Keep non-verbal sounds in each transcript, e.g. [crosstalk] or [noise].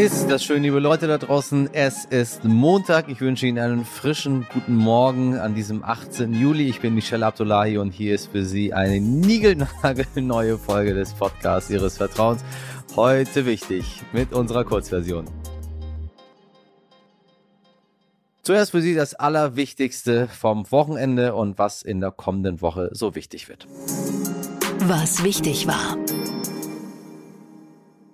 Ist das schön, liebe Leute da draußen. Es ist Montag. Ich wünsche Ihnen einen frischen guten Morgen an diesem 18. Juli. Ich bin Michelle Abdullahi und hier ist für Sie eine niegelnagelneue Folge des Podcasts Ihres Vertrauens. Heute wichtig mit unserer Kurzversion. Zuerst für Sie das Allerwichtigste vom Wochenende und was in der kommenden Woche so wichtig wird. Was wichtig war.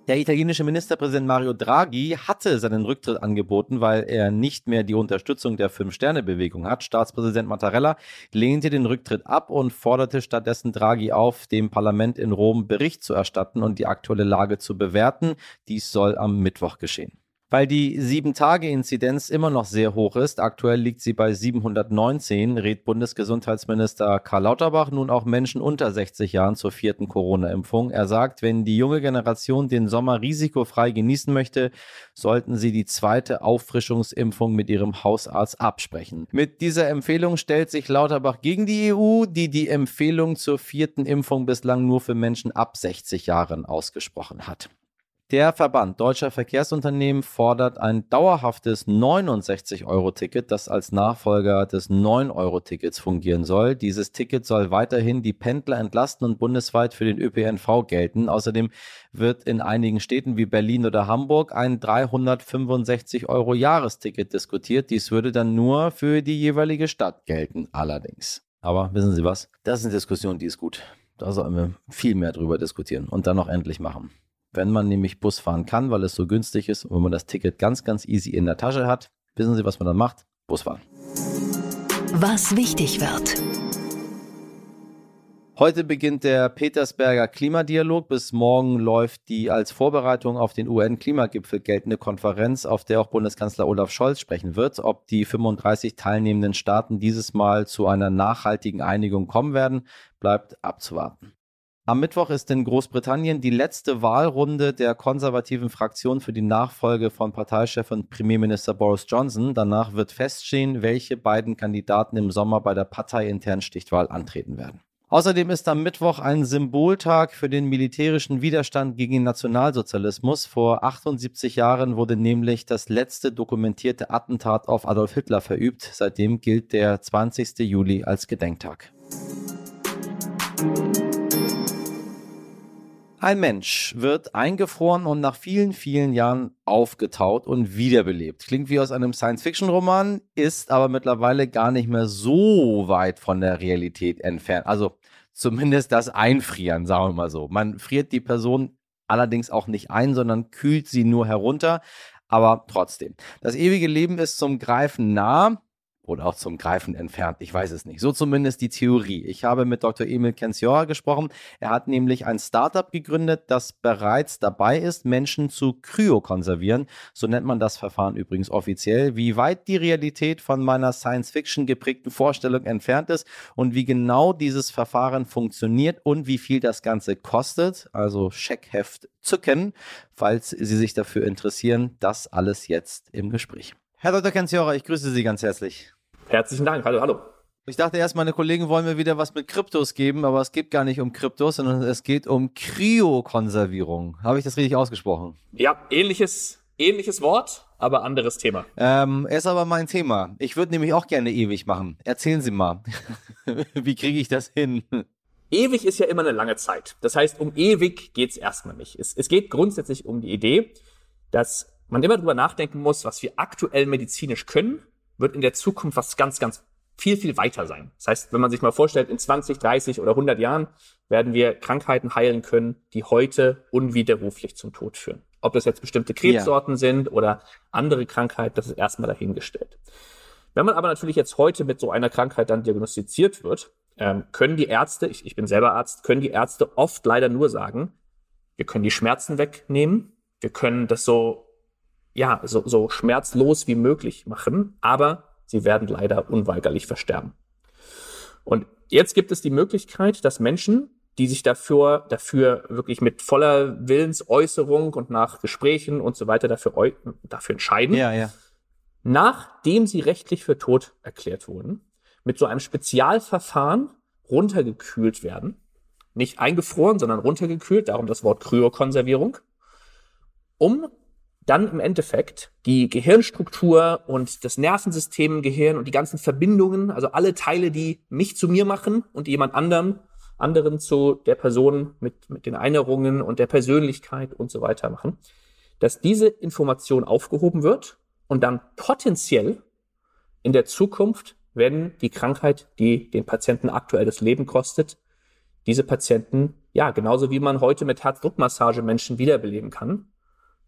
Der italienische Ministerpräsident Mario Draghi hatte seinen Rücktritt angeboten, weil er nicht mehr die Unterstützung der Fünf-Sterne-Bewegung hat. Staatspräsident Mattarella lehnte den Rücktritt ab und forderte stattdessen Draghi auf, dem Parlament in Rom Bericht zu erstatten und die aktuelle Lage zu bewerten. Dies soll am Mittwoch geschehen. Weil die 7-Tage-Inzidenz immer noch sehr hoch ist, aktuell liegt sie bei 719, rät Bundesgesundheitsminister Karl Lauterbach nun auch Menschen unter 60 Jahren zur vierten Corona-Impfung. Er sagt, wenn die junge Generation den Sommer risikofrei genießen möchte, sollten sie die zweite Auffrischungsimpfung mit ihrem Hausarzt absprechen. Mit dieser Empfehlung stellt sich Lauterbach gegen die EU, die die Empfehlung zur vierten Impfung bislang nur für Menschen ab 60 Jahren ausgesprochen hat. Der Verband Deutscher Verkehrsunternehmen fordert ein dauerhaftes 69-Euro-Ticket, das als Nachfolger des 9-Euro-Tickets fungieren soll. Dieses Ticket soll weiterhin die Pendler entlasten und bundesweit für den ÖPNV gelten. Außerdem wird in einigen Städten wie Berlin oder Hamburg ein 365 Euro Jahresticket diskutiert. Dies würde dann nur für die jeweilige Stadt gelten, allerdings. Aber wissen Sie was? Das ist eine Diskussion, die ist gut. Da sollen wir viel mehr drüber diskutieren und dann noch endlich machen. Wenn man nämlich Bus fahren kann, weil es so günstig ist und wenn man das Ticket ganz, ganz easy in der Tasche hat, wissen Sie, was man dann macht? Bus fahren. Was wichtig wird. Heute beginnt der Petersberger Klimadialog. Bis morgen läuft die als Vorbereitung auf den UN-Klimagipfel geltende Konferenz, auf der auch Bundeskanzler Olaf Scholz sprechen wird. Ob die 35 teilnehmenden Staaten dieses Mal zu einer nachhaltigen Einigung kommen werden, bleibt abzuwarten. Am Mittwoch ist in Großbritannien die letzte Wahlrunde der konservativen Fraktion für die Nachfolge von Parteichef und Premierminister Boris Johnson. Danach wird feststehen, welche beiden Kandidaten im Sommer bei der parteiinternen Stichwahl antreten werden. Außerdem ist am Mittwoch ein Symboltag für den militärischen Widerstand gegen den Nationalsozialismus. Vor 78 Jahren wurde nämlich das letzte dokumentierte Attentat auf Adolf Hitler verübt. Seitdem gilt der 20. Juli als Gedenktag. Ein Mensch wird eingefroren und nach vielen, vielen Jahren aufgetaut und wiederbelebt. Klingt wie aus einem Science-Fiction-Roman, ist aber mittlerweile gar nicht mehr so weit von der Realität entfernt. Also zumindest das Einfrieren, sagen wir mal so. Man friert die Person allerdings auch nicht ein, sondern kühlt sie nur herunter. Aber trotzdem, das ewige Leben ist zum Greifen nah oder auch zum Greifen entfernt. Ich weiß es nicht. So zumindest die Theorie. Ich habe mit Dr. Emil Kensiora gesprochen. Er hat nämlich ein Startup gegründet, das bereits dabei ist, Menschen zu kryokonservieren. So nennt man das Verfahren übrigens offiziell. Wie weit die Realität von meiner Science-Fiction geprägten Vorstellung entfernt ist und wie genau dieses Verfahren funktioniert und wie viel das Ganze kostet, also Scheckheft zücken, falls Sie sich dafür interessieren. Das alles jetzt im Gespräch. Herr Dr. Kensiora, ich grüße Sie ganz herzlich. Herzlichen Dank. Hallo, hallo. Ich dachte erst, meine Kollegen wollen mir wieder was mit Kryptos geben, aber es geht gar nicht um Kryptos, sondern es geht um Kryokonservierung. Habe ich das richtig ausgesprochen? Ja, ähnliches, ähnliches Wort, aber anderes Thema. Ähm, ist aber mein Thema. Ich würde nämlich auch gerne ewig machen. Erzählen Sie mal. [laughs] Wie kriege ich das hin? Ewig ist ja immer eine lange Zeit. Das heißt, um ewig geht es erstmal nicht. Es, es geht grundsätzlich um die Idee, dass man immer drüber nachdenken muss, was wir aktuell medizinisch können wird in der Zukunft was ganz, ganz viel, viel weiter sein. Das heißt, wenn man sich mal vorstellt, in 20, 30 oder 100 Jahren werden wir Krankheiten heilen können, die heute unwiderruflich zum Tod führen. Ob das jetzt bestimmte Krebssorten ja. sind oder andere Krankheiten, das ist erstmal dahingestellt. Wenn man aber natürlich jetzt heute mit so einer Krankheit dann diagnostiziert wird, ähm, können die Ärzte, ich, ich bin selber Arzt, können die Ärzte oft leider nur sagen, wir können die Schmerzen wegnehmen, wir können das so ja, so, so schmerzlos wie möglich machen, aber sie werden leider unweigerlich versterben. Und jetzt gibt es die Möglichkeit, dass Menschen, die sich dafür, dafür wirklich mit voller Willensäußerung und nach Gesprächen und so weiter dafür, dafür entscheiden, ja, ja. nachdem sie rechtlich für tot erklärt wurden, mit so einem Spezialverfahren runtergekühlt werden. Nicht eingefroren, sondern runtergekühlt, darum das Wort Kryokonservierung, um dann im Endeffekt die Gehirnstruktur und das Nervensystem im Gehirn und die ganzen Verbindungen, also alle Teile, die mich zu mir machen und jemand anderem, anderen zu der Person mit, mit den Erinnerungen und der Persönlichkeit und so weiter machen, dass diese Information aufgehoben wird und dann potenziell in der Zukunft, wenn die Krankheit, die den Patienten aktuell das Leben kostet, diese Patienten, ja, genauso wie man heute mit Herzdruckmassage Menschen wiederbeleben kann,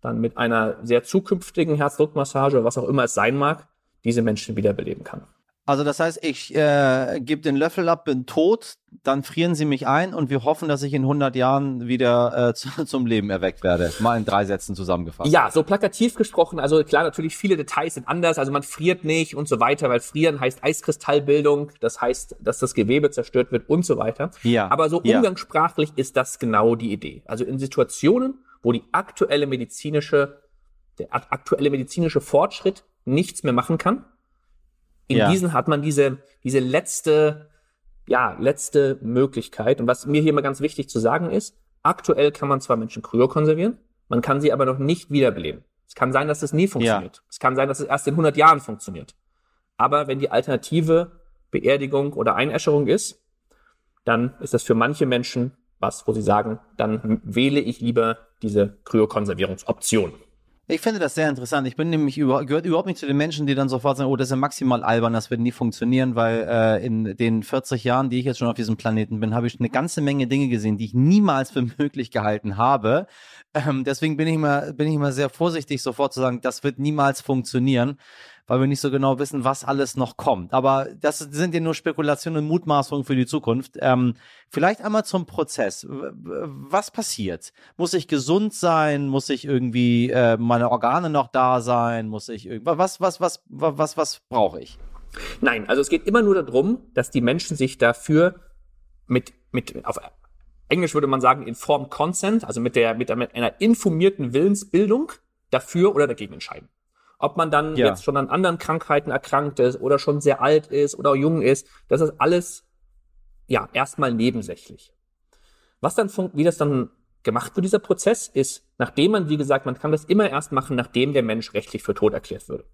dann mit einer sehr zukünftigen Herzdruckmassage, was auch immer es sein mag, diese Menschen wiederbeleben kann. Also das heißt, ich äh, gebe den Löffel ab, bin tot, dann frieren sie mich ein und wir hoffen, dass ich in 100 Jahren wieder äh, [laughs] zu, zum Leben erweckt werde. Mal in drei Sätzen zusammengefasst. Ja, so plakativ gesprochen. Also klar, natürlich viele Details sind anders. Also man friert nicht und so weiter, weil frieren heißt Eiskristallbildung. Das heißt, dass das Gewebe zerstört wird und so weiter. Ja. Aber so ja. umgangssprachlich ist das genau die Idee. Also in Situationen, wo die aktuelle medizinische, der aktuelle medizinische Fortschritt nichts mehr machen kann, in Ja. diesen hat man diese, diese letzte, ja, letzte Möglichkeit. Und was mir hier mal ganz wichtig zu sagen ist, aktuell kann man zwar Menschen kryokonservieren, man kann sie aber noch nicht wiederbeleben. Es kann sein, dass es nie funktioniert. Es kann sein, dass es erst in 100 Jahren funktioniert. Aber wenn die Alternative Beerdigung oder Einäscherung ist, dann ist das für manche Menschen was, wo sie sagen, dann wähle ich lieber diese Kryokonservierungsoption. Ich finde das sehr interessant. Ich bin nämlich über, gehört überhaupt nicht zu den Menschen, die dann sofort sagen, oh, das ist ja maximal albern, das wird nie funktionieren, weil äh, in den 40 Jahren, die ich jetzt schon auf diesem Planeten bin, habe ich eine ganze Menge Dinge gesehen, die ich niemals für [laughs] möglich gehalten habe. Ähm, deswegen bin ich immer, bin ich immer sehr vorsichtig, sofort zu sagen, das wird niemals funktionieren, weil wir nicht so genau wissen, was alles noch kommt. Aber das sind ja nur Spekulationen und Mutmaßungen für die Zukunft. Ähm, vielleicht einmal zum Prozess. Was passiert? Muss ich gesund sein? Muss ich irgendwie äh, meine Organe noch da sein? Muss ich irgendwas? Was was was was was, was brauche ich? Nein, also es geht immer nur darum, dass die Menschen sich dafür mit, mit auf Englisch würde man sagen, informed consent, also mit der, mit, mit einer informierten Willensbildung dafür oder dagegen entscheiden. Ob man dann Ja. jetzt schon an anderen Krankheiten erkrankt ist oder schon sehr alt ist oder jung ist, das ist alles, ja, erstmal nebensächlich. Was dann, wie das dann gemacht wird, dieser Prozess, ist, nachdem man, wie gesagt, man kann das immer erst machen, nachdem der Mensch rechtlich für tot erklärt würde.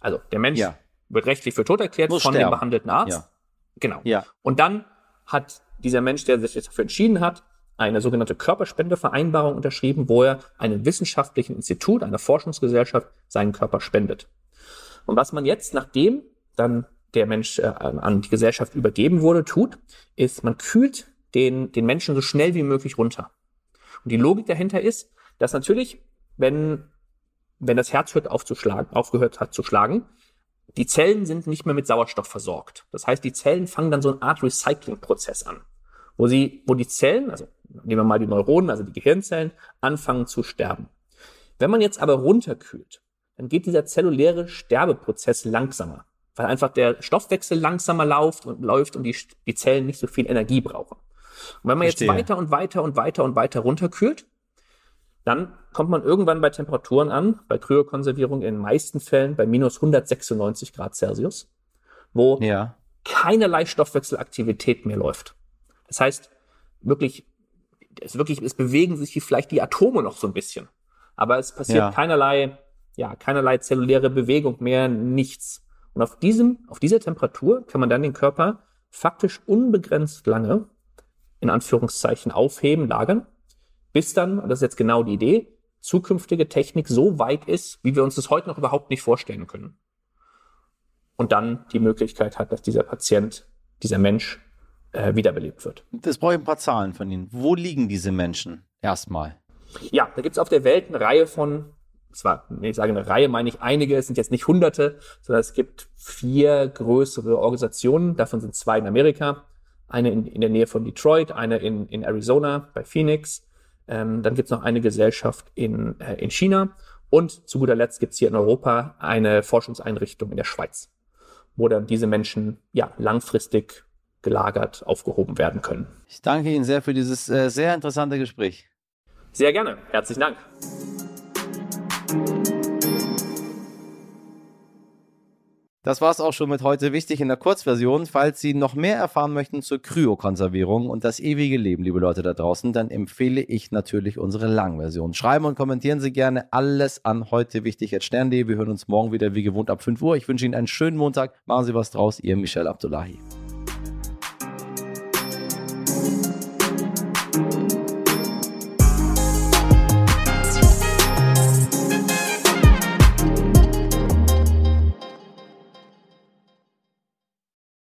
Also, der Mensch Ja. wird rechtlich für tot erklärt Muss von dem sterben. behandelten Arzt. Ja. Genau. Ja. Und dann hat dieser Mensch, der sich jetzt dafür entschieden hat, eine sogenannte Körperspendevereinbarung unterschrieben, wo er einem wissenschaftlichen Institut, einer Forschungsgesellschaft seinen Körper spendet. Und was man jetzt, nachdem dann der Mensch äh, an die Gesellschaft übergeben wurde, tut, ist, man kühlt den, den Menschen so schnell wie möglich runter. Und die Logik dahinter ist, dass natürlich, wenn, wenn das Herz hört aufzuschlagen, aufgehört hat zu schlagen, die Zellen sind nicht mehr mit Sauerstoff versorgt. Das heißt, die Zellen fangen dann so eine Art Recycling-Prozess an, wo sie, wo die Zellen, also nehmen wir mal die Neuronen, also die Gehirnzellen, anfangen zu sterben. Wenn man jetzt aber runterkühlt, dann geht dieser zelluläre Sterbeprozess langsamer, weil einfach der Stoffwechsel langsamer läuft und läuft und die, die Zellen nicht so viel Energie brauchen. Und wenn man Verstehe. jetzt weiter und weiter und weiter und weiter runterkühlt, dann kommt man irgendwann bei Temperaturen an, bei Kryokonservierung in den meisten Fällen bei minus 196 Grad Celsius, wo Ja. keinerlei Stoffwechselaktivität mehr läuft. Das heißt, wirklich, es wirklich, es bewegen sich vielleicht die Atome noch so ein bisschen. Aber es passiert Ja. keinerlei, ja, keinerlei zelluläre Bewegung mehr, nichts. Und auf diesem, auf dieser Temperatur kann man dann den Körper faktisch unbegrenzt lange, in Anführungszeichen, aufheben, lagern, bis dann, und das ist jetzt genau die Idee, zukünftige Technik so weit ist, wie wir uns das heute noch überhaupt nicht vorstellen können und dann die Möglichkeit hat, dass dieser Patient, dieser Mensch äh, wiederbelebt wird. Das brauche ich ein paar Zahlen von Ihnen. Wo liegen diese Menschen? Erstmal. Ja, da gibt's auf der Welt eine Reihe von, zwar, wenn ich sage eine Reihe, meine ich einige, es sind jetzt nicht hunderte, sondern es gibt vier größere Organisationen, davon sind zwei in Amerika, eine in, in der Nähe von Detroit, eine in, in Arizona bei Phoenix, ähm, dann gibt's noch eine Gesellschaft in, äh, in China und zu guter Letzt gibt's hier in Europa eine Forschungseinrichtung in der Schweiz, wo dann diese Menschen ja langfristig gelagert aufgehoben werden können. Ich danke Ihnen sehr für dieses äh, sehr interessante Gespräch. Sehr gerne. Herzlichen Dank. Das war es auch schon mit heute wichtig in der Kurzversion. Falls Sie noch mehr erfahren möchten zur Kryokonservierung und das ewige Leben, liebe Leute da draußen, dann empfehle ich natürlich unsere Langversion. Schreiben und kommentieren Sie gerne alles an heute wichtig jetzt Stern.de. Wir hören uns morgen wieder wie gewohnt ab 5 Uhr. Ich wünsche Ihnen einen schönen Montag. Machen Sie was draus. Ihr Michel Abdullahi.